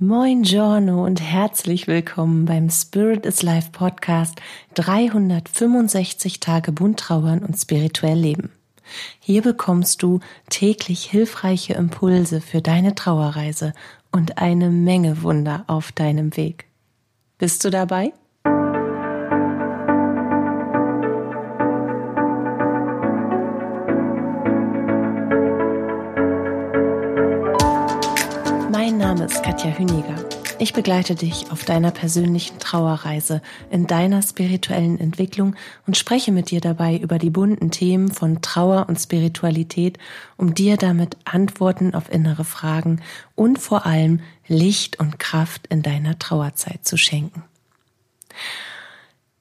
Moin Giorno und herzlich willkommen beim Spirit is Life Podcast 365 Tage bunt trauern und spirituell leben. Hier bekommst du täglich hilfreiche Impulse für deine Trauerreise und eine Menge Wunder auf deinem Weg. Bist du dabei? Begleite dich auf deiner persönlichen Trauerreise, in deiner spirituellen Entwicklung und spreche mit dir dabei über die bunten Themen von Trauer und Spiritualität, um dir damit Antworten auf innere Fragen und vor allem Licht und Kraft in deiner Trauerzeit zu schenken.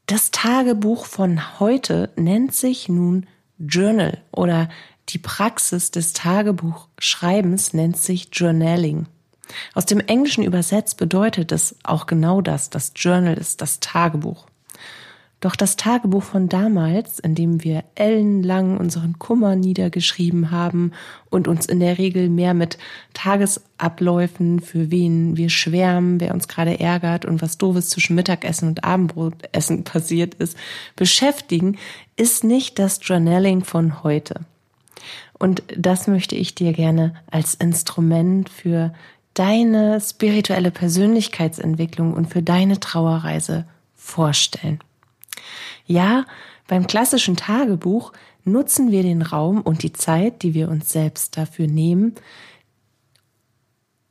Das Tagebuch von heute nennt sich nun Journal oder die Praxis des Tagebuchschreibens nennt sich Journaling. Aus dem Englischen übersetzt bedeutet es auch genau das. Das Journal ist das Tagebuch. Doch das Tagebuch von damals, in dem wir ellenlang unseren Kummer niedergeschrieben haben und uns in der Regel mehr mit Tagesabläufen, für wen wir schwärmen, wer uns gerade ärgert und was doofes zwischen Mittagessen und Abendbrotessen passiert ist, beschäftigen, ist nicht das Journaling von heute. Und das möchte ich dir gerne als Instrument für deine spirituelle Persönlichkeitsentwicklung und für deine Trauerreise vorstellen. Ja, beim klassischen Tagebuch nutzen wir den Raum und die Zeit, die wir uns selbst dafür nehmen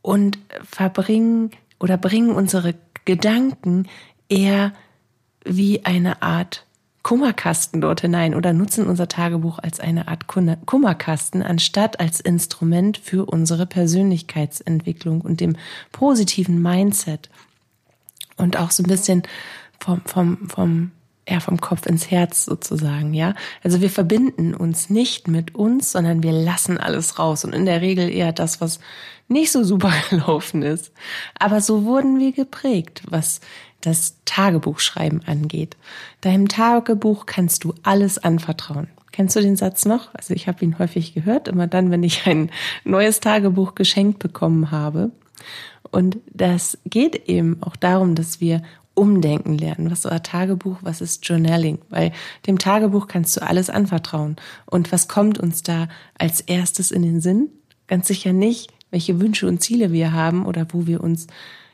und verbringen oder bringen unsere Gedanken eher wie eine Art Kummerkasten dort hinein oder nutzen unser Tagebuch als eine Art Kummerkasten, anstatt als Instrument für unsere Persönlichkeitsentwicklung und dem positiven Mindset. Und auch so ein bisschen vom, vom, vom, ja, vom Kopf ins Herz sozusagen, ja. Also wir verbinden uns nicht mit uns, sondern wir lassen alles raus und in der Regel eher das, was nicht so super gelaufen ist. Aber so wurden wir geprägt, was das Tagebuchschreiben angeht. Deinem Tagebuch kannst du alles anvertrauen. Kennst du den Satz noch? Also ich habe ihn häufig gehört, immer dann, wenn ich ein neues Tagebuch geschenkt bekommen habe. Und das geht eben auch darum, dass wir umdenken lernen. Was ist euer Tagebuch? Was ist Journaling? Weil dem Tagebuch kannst du alles anvertrauen. Und was kommt uns da als erstes in den Sinn? Ganz sicher nicht, welche Wünsche und Ziele wir haben oder wo wir uns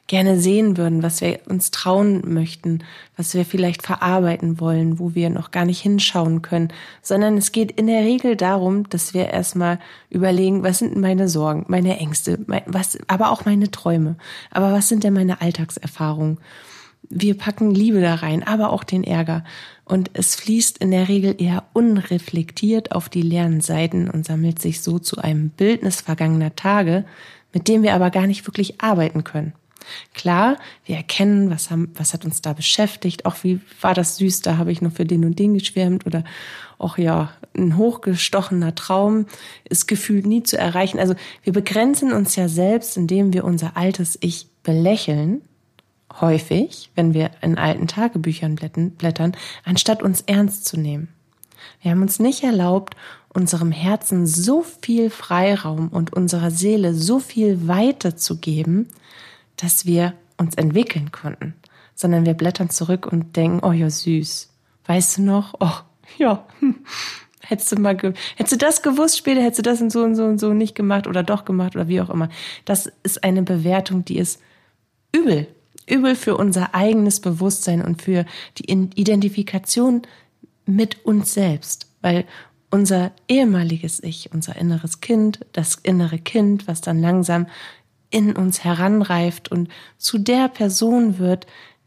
gerne sehen würden, was wir uns trauen möchten, was wir vielleicht verarbeiten wollen, wo wir noch gar nicht hinschauen können, sondern es geht in der Regel darum, dass wir erstmal überlegen, was sind meine Sorgen, meine Ängste, was, aber auch meine Träume, aber was sind denn meine Alltagserfahrungen? Wir packen Liebe da rein, aber auch den Ärger. Und es fließt in der Regel eher unreflektiert auf die leeren Seiten und sammelt sich so zu einem Bildnis vergangener Tage, mit dem wir aber gar nicht wirklich arbeiten können. Klar, wir erkennen, was, haben, was hat uns da beschäftigt, auch wie war das süß, da habe ich noch für den und den geschwärmt oder auch ja, ein hochgestochener Traum ist gefühlt nie zu erreichen. Also wir begrenzen uns ja selbst, indem wir unser altes Ich belächeln, häufig, wenn wir in alten Tagebüchern blättern, anstatt uns ernst zu nehmen. Wir haben uns nicht erlaubt, unserem Herzen so viel Freiraum und unserer Seele so viel Weite zu geben, dass wir uns entwickeln konnten, sondern wir blättern zurück und denken, oh ja, süß. Weißt du noch? Oh, ja. Hättest du mal, hättest du das gewusst später, hättest du das und so und so und so nicht gemacht oder doch gemacht oder wie auch immer. Das ist eine Bewertung, die ist übel. Übel für unser eigenes Bewusstsein und für die Identifikation mit uns selbst. Weil unser ehemaliges Ich, unser inneres Kind, das innere Kind, was dann langsam in uns heranreift und zu der Person wird,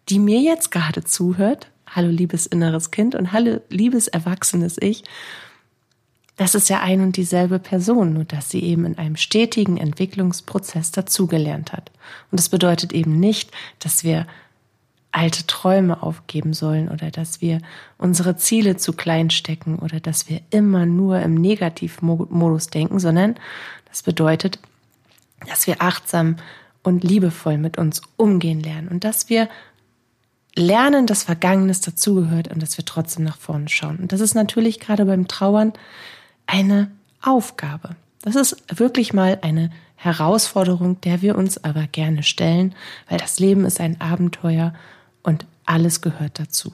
die mir jetzt gerade zuhört. Hallo liebes inneres Kind und hallo liebes erwachsenes Ich. Das ist ja ein und dieselbe Person, nur dass sie eben in einem stetigen Entwicklungsprozess dazugelernt hat. Und das bedeutet eben nicht, dass wir alte Träume aufgeben sollen oder dass wir unsere Ziele zu klein stecken oder dass wir immer nur im Negativmodus denken, sondern das bedeutet, dass wir achtsam und liebevoll mit uns umgehen lernen und dass wir lernen, dass Vergangenes dazugehört und dass wir trotzdem nach vorne schauen. Und das ist natürlich gerade beim Trauern eine Aufgabe. Das ist wirklich mal eine Herausforderung, der wir uns aber gerne stellen, weil das Leben ist ein Abenteuer und alles gehört dazu.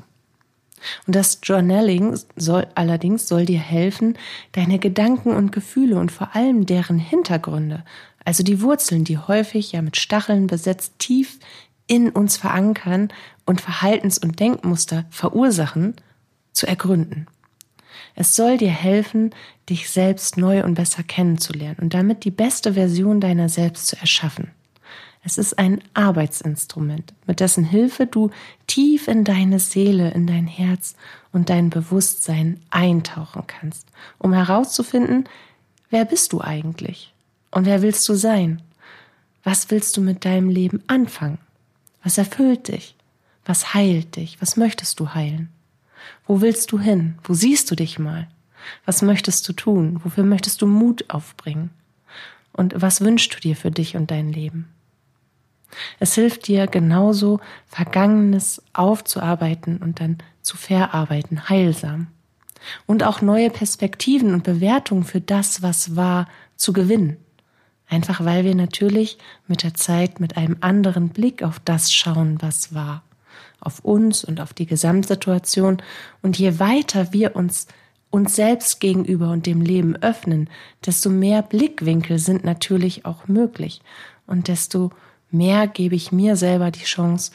Und das Journaling soll allerdings soll dir helfen, deine Gedanken und Gefühle und vor allem deren Hintergründe, also die Wurzeln, die häufig ja mit Stacheln besetzt tief in uns verankern und Verhaltens- und Denkmuster verursachen, zu ergründen. Es soll dir helfen, dich selbst neu und besser kennenzulernen und damit die beste Version deiner selbst zu erschaffen. Es ist ein Arbeitsinstrument, mit dessen Hilfe du tief in deine Seele, in dein Herz und dein Bewusstsein eintauchen kannst, um herauszufinden, wer bist du eigentlich und wer willst du sein? Was willst du mit deinem Leben anfangen? Was erfüllt dich? Was heilt dich? Was möchtest du heilen? Wo willst du hin? Wo siehst du dich mal? Was möchtest du tun? Wofür möchtest du Mut aufbringen? Und was wünschst du dir für dich und dein Leben? Es hilft dir genauso, Vergangenes aufzuarbeiten und dann zu verarbeiten, heilsam. Und auch neue Perspektiven und Bewertungen für das, was war, zu gewinnen. Einfach weil wir natürlich mit der Zeit mit einem anderen Blick auf das schauen, was war. Auf uns und auf die Gesamtsituation. Und je weiter wir uns uns selbst gegenüber und dem Leben öffnen, desto mehr Blickwinkel sind natürlich auch möglich. Und desto mehr gebe ich mir selber die Chance,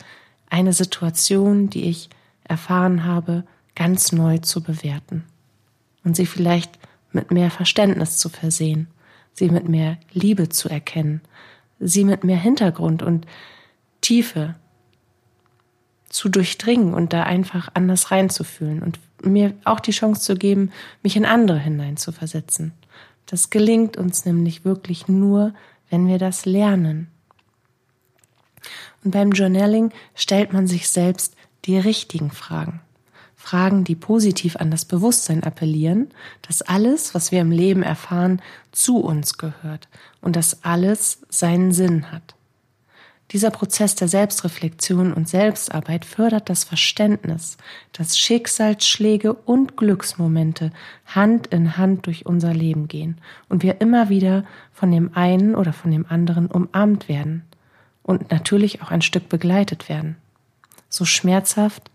eine Situation, die ich erfahren habe, ganz neu zu bewerten und sie vielleicht mit mehr Verständnis zu versehen, sie mit mehr Liebe zu erkennen, sie mit mehr Hintergrund und Tiefe zu durchdringen und da einfach anders reinzufühlen und mir auch die Chance zu geben, mich in andere hineinzuversetzen. Das gelingt uns nämlich wirklich nur, wenn wir das lernen. Und beim Journaling stellt man sich selbst die richtigen Fragen. Fragen, die positiv an das Bewusstsein appellieren, dass alles, was wir im Leben erfahren, zu uns gehört und dass alles seinen Sinn hat. Dieser Prozess der Selbstreflexion und Selbstarbeit fördert das Verständnis, dass Schicksalsschläge und Glücksmomente Hand in Hand durch unser Leben gehen und wir immer wieder von dem einen oder von dem anderen umarmt werden und natürlich auch ein Stück begleitet werden. So schmerzhaft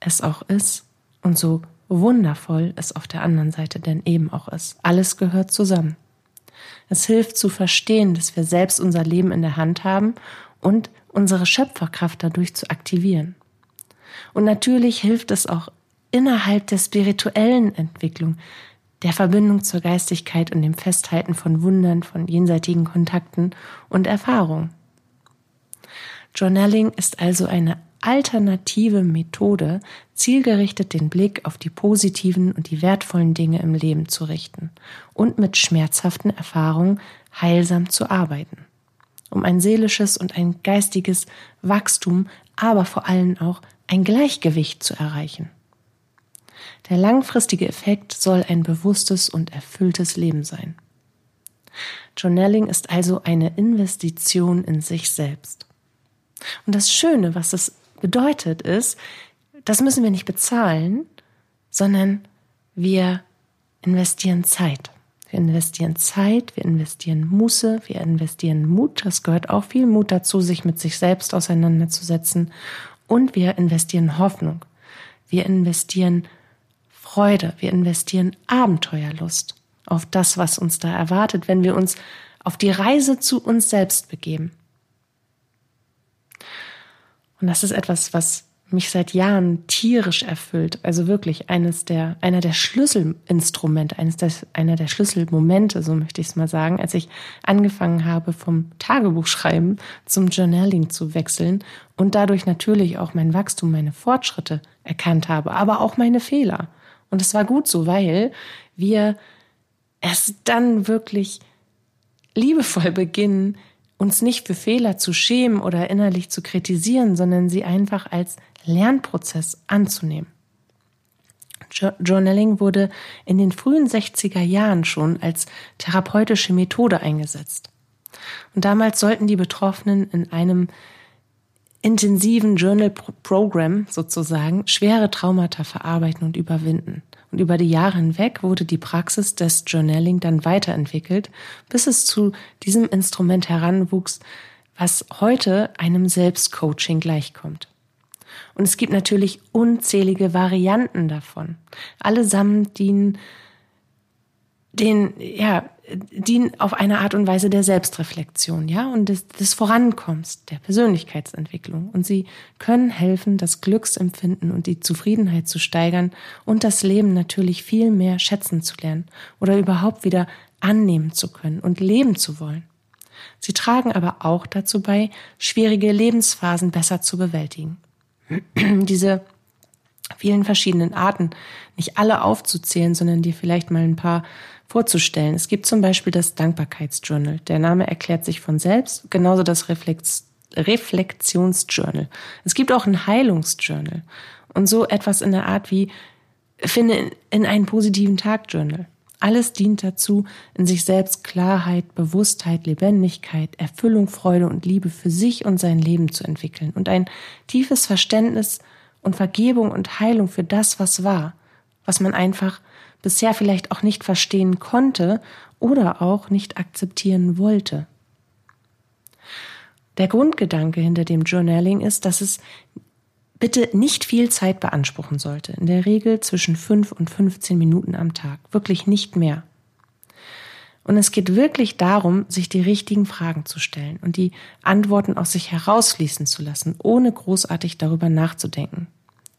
es auch ist und so wundervoll es auf der anderen Seite denn eben auch ist. Alles gehört zusammen. Es hilft zu verstehen, dass wir selbst unser Leben in der Hand haben und unsere Schöpferkraft dadurch zu aktivieren. Und natürlich hilft es auch innerhalb der spirituellen Entwicklung, der Verbindung zur Geistigkeit und dem Festhalten von Wundern, von jenseitigen Kontakten und Erfahrungen. Journaling ist also eine alternative Methode, zielgerichtet den Blick auf die positiven und die wertvollen Dinge im Leben zu richten und mit schmerzhaften Erfahrungen heilsam zu arbeiten, um ein seelisches und ein geistiges Wachstum, aber vor allem auch ein Gleichgewicht zu erreichen. Der langfristige Effekt soll ein bewusstes und erfülltes Leben sein. Journaling ist also eine Investition in sich selbst. Und das Schöne, was es bedeutet, ist, das müssen wir nicht bezahlen, sondern wir investieren Zeit. Wir investieren Zeit, wir investieren Muße, wir investieren Mut. Das gehört auch viel Mut dazu, sich mit sich selbst auseinanderzusetzen. Und wir investieren Hoffnung. Wir investieren Freude. Wir investieren Abenteuerlust auf das, was uns da erwartet, wenn wir uns auf die Reise zu uns selbst begeben. Und das ist etwas, was mich seit Jahren tierisch erfüllt. Also wirklich eines der, einer der Schlüsselinstrumente, eines der, einer der Schlüsselmomente, so möchte ich es mal sagen, als ich angefangen habe, vom Tagebuchschreiben zum Journaling zu wechseln und dadurch natürlich auch mein Wachstum, meine Fortschritte erkannt habe, aber auch meine Fehler. Und es war gut so, weil wir erst dann wirklich liebevoll beginnen, uns nicht für Fehler zu schämen oder innerlich zu kritisieren, sondern sie einfach als Lernprozess anzunehmen. Journaling wurde in den frühen 60er Jahren schon als therapeutische Methode eingesetzt. Und damals sollten die Betroffenen in einem intensiven Journal Program sozusagen schwere Traumata verarbeiten und überwinden Und über die Jahre hinweg wurde die Praxis des Journaling dann weiterentwickelt, bis es zu diesem Instrument heranwuchs, was heute einem Selbstcoaching gleichkommt. Und es gibt natürlich unzählige Varianten davon. Allesamt dienen den, ja, dienen auf eine Art und Weise der Selbstreflexion, ja, und des, des Vorankommens, der Persönlichkeitsentwicklung. Und sie können helfen, das Glücksempfinden und die Zufriedenheit zu steigern und das Leben natürlich viel mehr schätzen zu lernen oder überhaupt wieder annehmen zu können und leben zu wollen. Sie tragen aber auch dazu bei, schwierige Lebensphasen besser zu bewältigen. Diese vielen verschiedenen Arten, nicht alle aufzuzählen, sondern dir vielleicht mal ein paar vorzustellen. Es gibt zum Beispiel das Dankbarkeitsjournal. Der Name erklärt sich von selbst, genauso das Reflex Reflexionsjournal. Es gibt auch ein Heilungsjournal und so etwas in der Art wie finde in einen positiven Tag-Journal. Alles dient dazu, in sich selbst Klarheit, Bewusstheit, Lebendigkeit, Erfüllung, Freude und Liebe für sich und sein Leben zu entwickeln und ein tiefes Verständnis und Vergebung und Heilung für das, was war, was man einfach bisher vielleicht auch nicht verstehen konnte oder auch nicht akzeptieren wollte. Der Grundgedanke hinter dem Journaling ist, dass es bitte nicht viel Zeit beanspruchen sollte. In der Regel zwischen fünf und 15 Minuten am Tag. Wirklich nicht mehr. Und es geht wirklich darum, sich die richtigen Fragen zu stellen und die Antworten aus sich herausfließen zu lassen, ohne großartig darüber nachzudenken.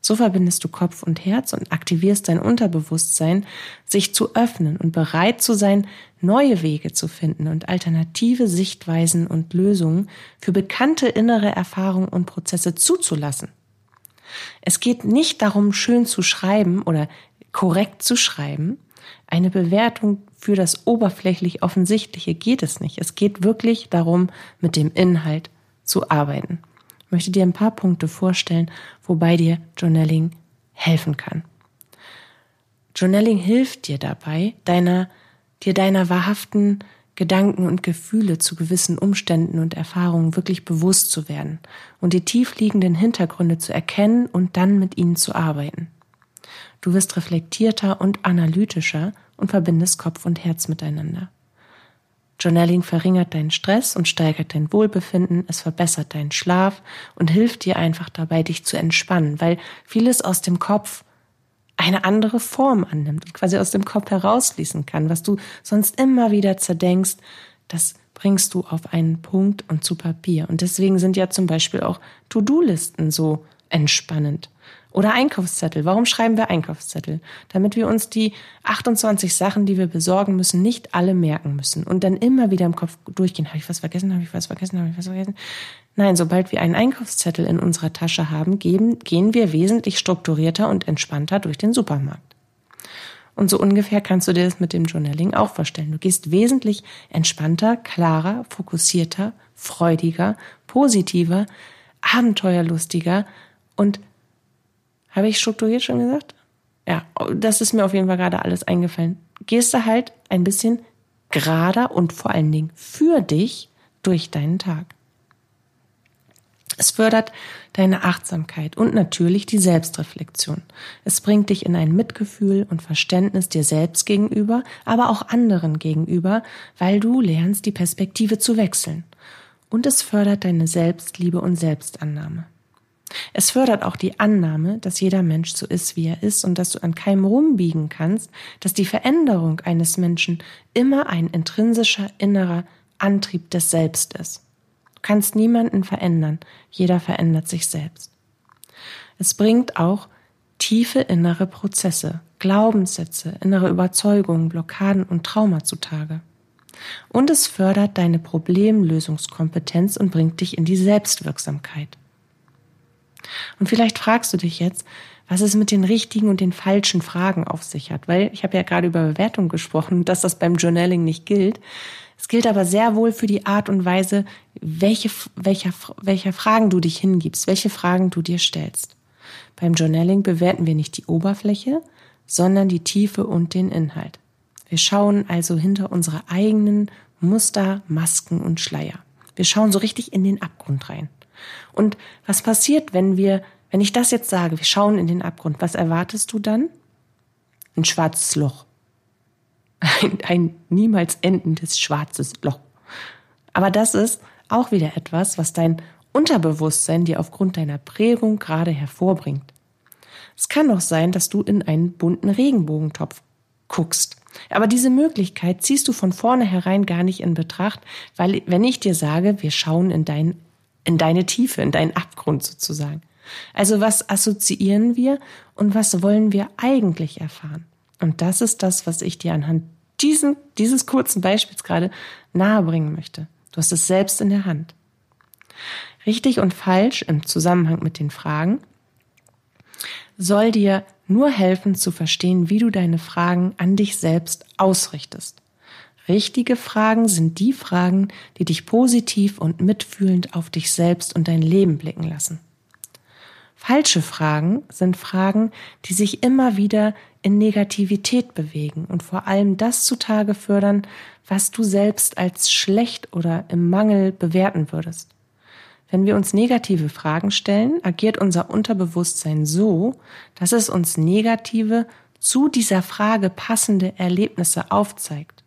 So verbindest du Kopf und Herz und aktivierst dein Unterbewusstsein, sich zu öffnen und bereit zu sein, neue Wege zu finden und alternative Sichtweisen und Lösungen für bekannte innere Erfahrungen und Prozesse zuzulassen. Es geht nicht darum, schön zu schreiben oder korrekt zu schreiben. Eine Bewertung für das oberflächlich Offensichtliche geht es nicht. Es geht wirklich darum, mit dem Inhalt zu arbeiten möchte dir ein paar Punkte vorstellen, wobei dir Journaling helfen kann. Journaling hilft dir dabei, deiner, dir deiner wahrhaften Gedanken und Gefühle zu gewissen Umständen und Erfahrungen wirklich bewusst zu werden und die tiefliegenden Hintergründe zu erkennen und dann mit ihnen zu arbeiten. Du wirst reflektierter und analytischer und verbindest Kopf und Herz miteinander. Journaling verringert deinen Stress und steigert dein Wohlbefinden, es verbessert deinen Schlaf und hilft dir einfach dabei, dich zu entspannen, weil vieles aus dem Kopf eine andere Form annimmt und quasi aus dem Kopf herausfließen kann, was du sonst immer wieder zerdenkst, das bringst du auf einen Punkt und zu Papier. Und deswegen sind ja zum Beispiel auch To-Do-Listen so entspannend. Oder Einkaufszettel. Warum schreiben wir Einkaufszettel? Damit wir uns die 28 Sachen, die wir besorgen müssen, nicht alle merken müssen und dann immer wieder im Kopf durchgehen. Habe ich was vergessen? Habe ich was vergessen? Habe ich was vergessen? Nein, sobald wir einen Einkaufszettel in unserer Tasche haben, geben, gehen wir wesentlich strukturierter und entspannter durch den Supermarkt. Und so ungefähr kannst du dir das mit dem Journaling auch vorstellen. Du gehst wesentlich entspannter, klarer, fokussierter, freudiger, positiver, abenteuerlustiger und habe ich strukturiert schon gesagt? Ja, das ist mir auf jeden Fall gerade alles eingefallen. Gehst du halt ein bisschen gerader und vor allen Dingen für dich durch deinen Tag. Es fördert deine Achtsamkeit und natürlich die Selbstreflexion. Es bringt dich in ein Mitgefühl und Verständnis dir selbst gegenüber, aber auch anderen gegenüber, weil du lernst, die Perspektive zu wechseln. Und es fördert deine Selbstliebe und Selbstannahme. Es fördert auch die Annahme, dass jeder Mensch so ist, wie er ist und dass du an keinem rumbiegen kannst, dass die Veränderung eines Menschen immer ein intrinsischer innerer Antrieb des Selbst ist. Du kannst niemanden verändern, jeder verändert sich selbst. Es bringt auch tiefe innere Prozesse, Glaubenssätze, innere Überzeugungen, Blockaden und Trauma zutage. Und es fördert deine Problemlösungskompetenz und bringt dich in die Selbstwirksamkeit. Und vielleicht fragst du dich jetzt, was es mit den richtigen und den falschen Fragen auf sich hat, weil ich habe ja gerade über Bewertung gesprochen, dass das beim Journaling nicht gilt. Es gilt aber sehr wohl für die Art und Weise, welche, welcher, welcher Fragen du dich hingibst, welche Fragen du dir stellst. Beim Journaling bewerten wir nicht die Oberfläche, sondern die Tiefe und den Inhalt. Wir schauen also hinter unsere eigenen Muster, Masken und Schleier. Wir schauen so richtig in den Abgrund rein. Und was passiert, wenn wir, wenn ich das jetzt sage, wir schauen in den Abgrund, was erwartest du dann? ein schwarzes Loch. Ein, ein niemals endendes schwarzes Loch. Aber das ist auch wieder etwas, was dein Unterbewusstsein dir aufgrund deiner Prägung gerade hervorbringt. Es kann auch sein, dass du in einen bunten Regenbogentopf guckst. Aber diese Möglichkeit ziehst du von vornherein gar nicht in Betracht, weil wenn ich dir sage, wir schauen in, dein, in deine Tiefe, in deinen Abgrund sozusagen. Also was assoziieren wir und was wollen wir eigentlich erfahren? Und das ist das, was ich dir anhand diesen, dieses kurzen Beispiels gerade nahebringen möchte. Du hast es selbst in der Hand. Richtig und falsch im Zusammenhang mit den Fragen soll dir nur helfen zu verstehen, wie du deine Fragen an dich selbst ausrichtest. Richtige Fragen sind die Fragen, die dich positiv und mitfühlend auf dich selbst und dein Leben blicken lassen. Falsche Fragen sind Fragen, die sich immer wieder in Negativität bewegen und vor allem das zutage fördern, was du selbst als schlecht oder im Mangel bewerten würdest. Wenn wir uns negative Fragen stellen, agiert unser Unterbewusstsein so, dass es uns negative, zu dieser Frage passende Erlebnisse aufzeigt.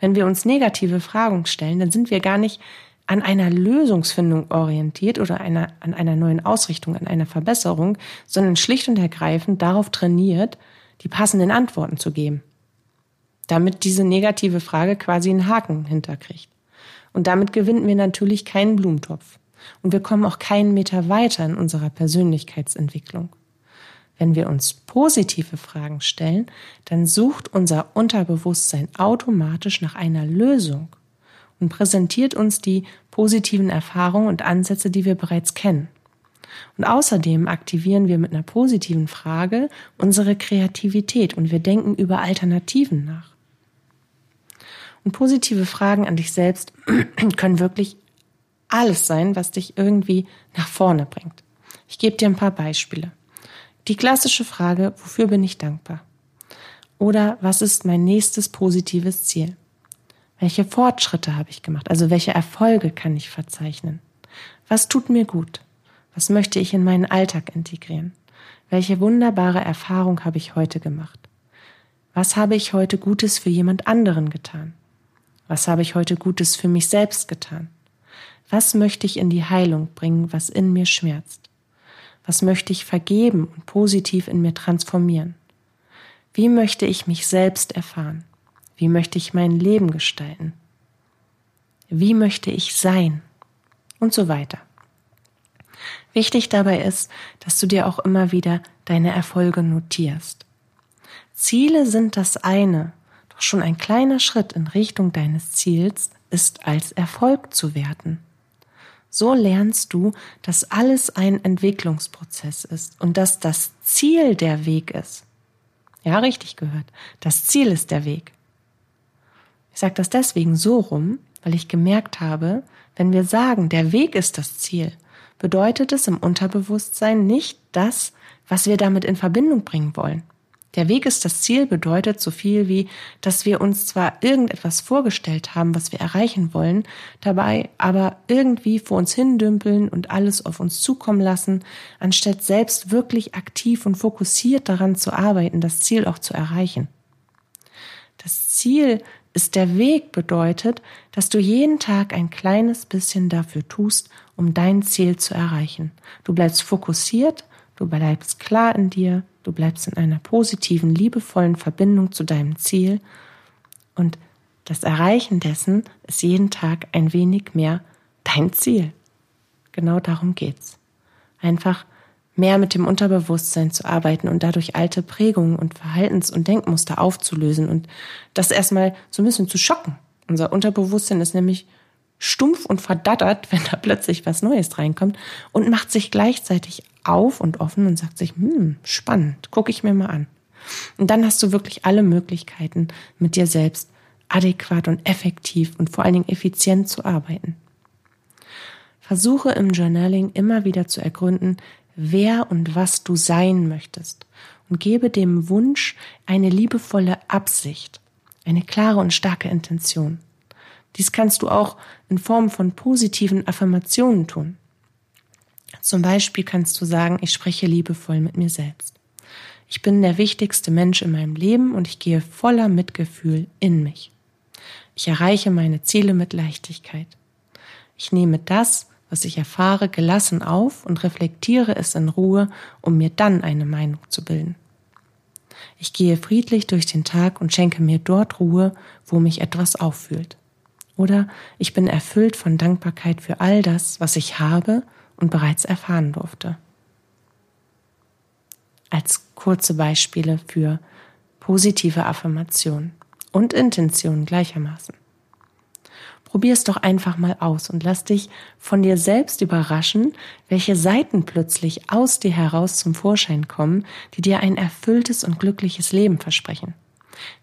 Wenn wir uns negative Fragen stellen, dann sind wir gar nicht an einer Lösungsfindung orientiert oder einer, an einer neuen Ausrichtung, an einer Verbesserung, sondern schlicht und ergreifend darauf trainiert, die passenden Antworten zu geben. Damit diese negative Frage quasi einen Haken hinterkriegt. Und damit gewinnen wir natürlich keinen Blumentopf. Und wir kommen auch keinen Meter weiter in unserer Persönlichkeitsentwicklung. Wenn wir uns positive Fragen stellen, dann sucht unser Unterbewusstsein automatisch nach einer Lösung und präsentiert uns die positiven Erfahrungen und Ansätze, die wir bereits kennen. Und außerdem aktivieren wir mit einer positiven Frage unsere Kreativität und wir denken über Alternativen nach. Und positive Fragen an dich selbst können wirklich alles sein, was dich irgendwie nach vorne bringt. Ich gebe dir ein paar Beispiele. Die klassische Frage, wofür bin ich dankbar? Oder was ist mein nächstes positives Ziel? Welche Fortschritte habe ich gemacht? Also welche Erfolge kann ich verzeichnen? Was tut mir gut? Was möchte ich in meinen Alltag integrieren? Welche wunderbare Erfahrung habe ich heute gemacht? Was habe ich heute Gutes für jemand anderen getan? Was habe ich heute Gutes für mich selbst getan? Was möchte ich in die Heilung bringen, was in mir schmerzt? Was möchte ich vergeben und positiv in mir transformieren? Wie möchte ich mich selbst erfahren? Wie möchte ich mein Leben gestalten? Wie möchte ich sein? Und so weiter. Wichtig dabei ist, dass du dir auch immer wieder deine Erfolge notierst. Ziele sind das eine, doch schon ein kleiner Schritt in Richtung deines Ziels ist als Erfolg zu werten. So lernst du, dass alles ein Entwicklungsprozess ist und dass das Ziel der Weg ist. Ja, richtig gehört. Das Ziel ist der Weg. Ich sage das deswegen so rum, weil ich gemerkt habe, wenn wir sagen, der Weg ist das Ziel, bedeutet es im Unterbewusstsein nicht das, was wir damit in Verbindung bringen wollen. Der Weg ist das Ziel bedeutet so viel wie, dass wir uns zwar irgendetwas vorgestellt haben, was wir erreichen wollen, dabei aber irgendwie vor uns hindümpeln und alles auf uns zukommen lassen, anstatt selbst wirklich aktiv und fokussiert daran zu arbeiten, das Ziel auch zu erreichen. Das Ziel ist der Weg bedeutet, dass du jeden Tag ein kleines bisschen dafür tust, um dein Ziel zu erreichen. Du bleibst fokussiert, du bleibst klar in dir, Du bleibst in einer positiven, liebevollen Verbindung zu deinem Ziel und das Erreichen dessen ist jeden Tag ein wenig mehr dein Ziel. Genau darum geht's. Einfach mehr mit dem Unterbewusstsein zu arbeiten und dadurch alte Prägungen und Verhaltens- und Denkmuster aufzulösen und das erstmal so ein bisschen zu schocken. Unser Unterbewusstsein ist nämlich stumpf und verdattert, wenn da plötzlich was Neues reinkommt und macht sich gleichzeitig auf und offen und sagt sich, hm, spannend, gucke ich mir mal an. Und dann hast du wirklich alle Möglichkeiten, mit dir selbst adäquat und effektiv und vor allen Dingen effizient zu arbeiten. Versuche im Journaling immer wieder zu ergründen, wer und was du sein möchtest und gebe dem Wunsch eine liebevolle Absicht, eine klare und starke Intention. Dies kannst du auch in Form von positiven Affirmationen tun. Zum Beispiel kannst du sagen, ich spreche liebevoll mit mir selbst. ich bin der wichtigste Mensch in meinem Leben und ich gehe voller Mitgefühl in mich. Ich erreiche meine Ziele mit Leichtigkeit. Ich nehme das, was ich erfahre, gelassen auf und reflektiere es in Ruhe, um mir dann eine Meinung zu bilden. Ich gehe friedlich durch den Tag und schenke mir dort Ruhe, wo mich etwas auffühlt. Oder ich bin erfüllt von Dankbarkeit für all das, was ich habe und bereits erfahren durfte. Als kurze Beispiele für positive Affirmation und Intention gleichermaßen. Probier es doch einfach mal aus und lass dich von dir selbst überraschen, welche Seiten plötzlich aus dir heraus zum Vorschein kommen, die dir ein erfülltes und glückliches Leben versprechen.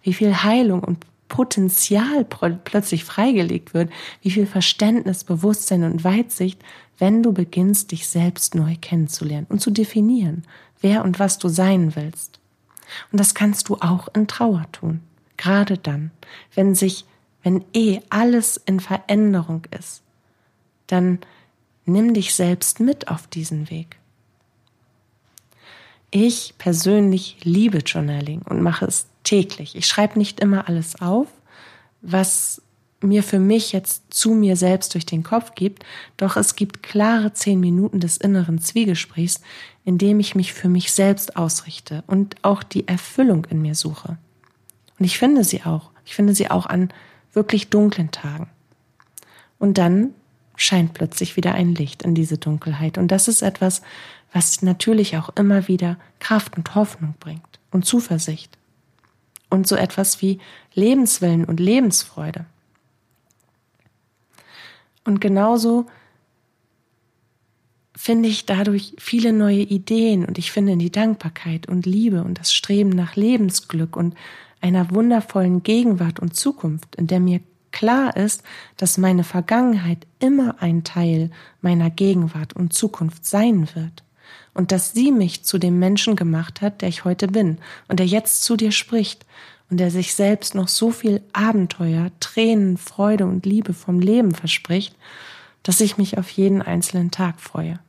Wie viel Heilung und Potenzial plötzlich freigelegt wird, wie viel Verständnis, Bewusstsein und Weitsicht, wenn du beginnst, dich selbst neu kennenzulernen und zu definieren, wer und was du sein willst. Und das kannst du auch in Trauer tun. Gerade dann, wenn sich wenn eh alles in Veränderung ist, dann nimm dich selbst mit auf diesen Weg. Ich persönlich liebe Journaling und mache es täglich. Ich schreibe nicht immer alles auf, was mir für mich jetzt zu mir selbst durch den Kopf gibt, doch es gibt klare zehn Minuten des inneren Zwiegesprächs, in dem ich mich für mich selbst ausrichte und auch die Erfüllung in mir suche. Und ich finde sie auch. Ich finde sie auch an wirklich dunklen Tagen. Und dann scheint plötzlich wieder ein Licht in diese Dunkelheit. Und das ist etwas, was natürlich auch immer wieder Kraft und Hoffnung bringt und Zuversicht. Und so etwas wie Lebenswillen und Lebensfreude. Und genauso finde ich dadurch viele neue Ideen und ich finde die Dankbarkeit und Liebe und das Streben nach Lebensglück und einer wundervollen Gegenwart und Zukunft, in der mir klar ist, dass meine Vergangenheit immer ein Teil meiner Gegenwart und Zukunft sein wird und dass sie mich zu dem Menschen gemacht hat, der ich heute bin und der jetzt zu dir spricht und der sich selbst noch so viel Abenteuer, Tränen, Freude und Liebe vom Leben verspricht, dass ich mich auf jeden einzelnen Tag freue.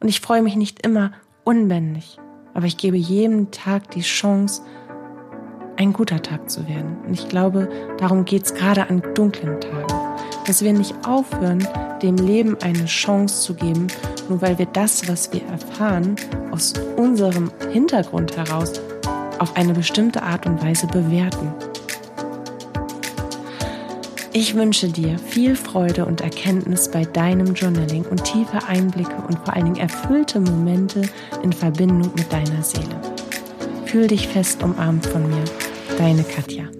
Und ich freue mich nicht immer unbändig, aber ich gebe jedem Tag die Chance, ein guter Tag zu werden. Und ich glaube, darum geht es gerade an dunklen Tagen. Dass wir nicht aufhören, dem Leben eine Chance zu geben, nur weil wir das, was wir erfahren, aus unserem Hintergrund heraus auf eine bestimmte Art und Weise bewerten. Ich wünsche dir viel Freude und Erkenntnis bei deinem Journaling und tiefe Einblicke und vor allen Dingen erfüllte Momente in Verbindung mit deiner Seele. Fühl dich fest umarmt von mir, deine Katja.